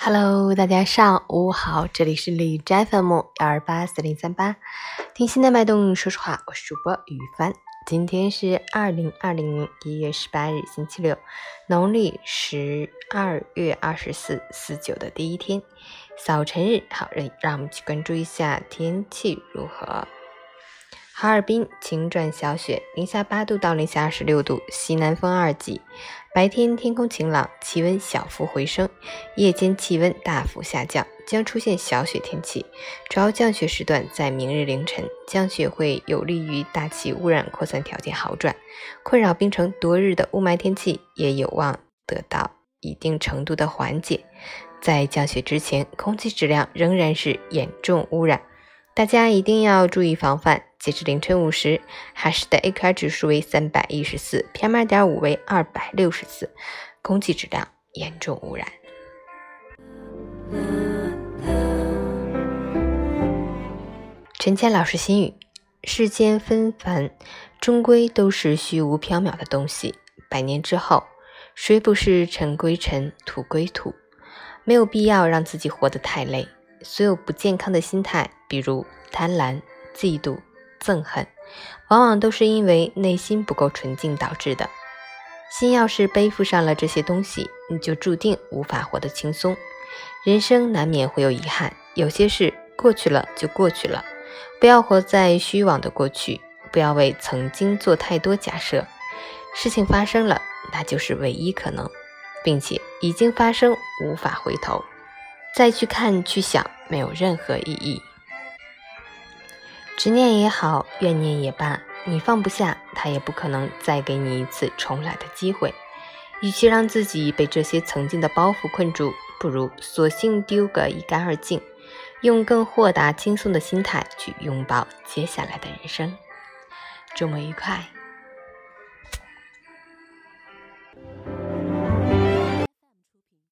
Hello，大家上午好，这里是李斋 FM 幺二八四零三八，听心的脉动，说实话，我是主播雨帆。今天是二零二零年一月十八日，星期六，农历十二月二十四，四九的第一天，早晨日。好，让让我们去关注一下天气如何。哈尔滨晴转小雪，零下八度到零下二十六度，西南风二级。白天天空晴朗，气温小幅回升，夜间气温大幅下降，将出现小雪天气。主要降雪时段在明日凌晨，降雪会有利于大气污染扩散条件好转，困扰冰城多日的雾霾天气也有望得到一定程度的缓解。在降雪之前，空气质量仍然是严重污染。大家一定要注意防范。截至凌晨五时，哈市的 AQI 指数为三百一十四，PM 二点五为二百六十四，空气质量严重污染。陈谦老师心语：世间纷繁，终归都是虚无缥缈的东西。百年之后，谁不是尘归尘，土归土？没有必要让自己活得太累。所有不健康的心态，比如贪婪、嫉妒、憎恨，往往都是因为内心不够纯净导致的。心要是背负上了这些东西，你就注定无法活得轻松。人生难免会有遗憾，有些事过去了就过去了，不要活在虚妄的过去，不要为曾经做太多假设。事情发生了，那就是唯一可能，并且已经发生，无法回头。再去看、去想，没有任何意义。执念也好，怨念也罢，你放不下，他也不可能再给你一次重来的机会。与其让自己被这些曾经的包袱困住，不如索性丢个一干二净，用更豁达、轻松的心态去拥抱接下来的人生。周末愉快！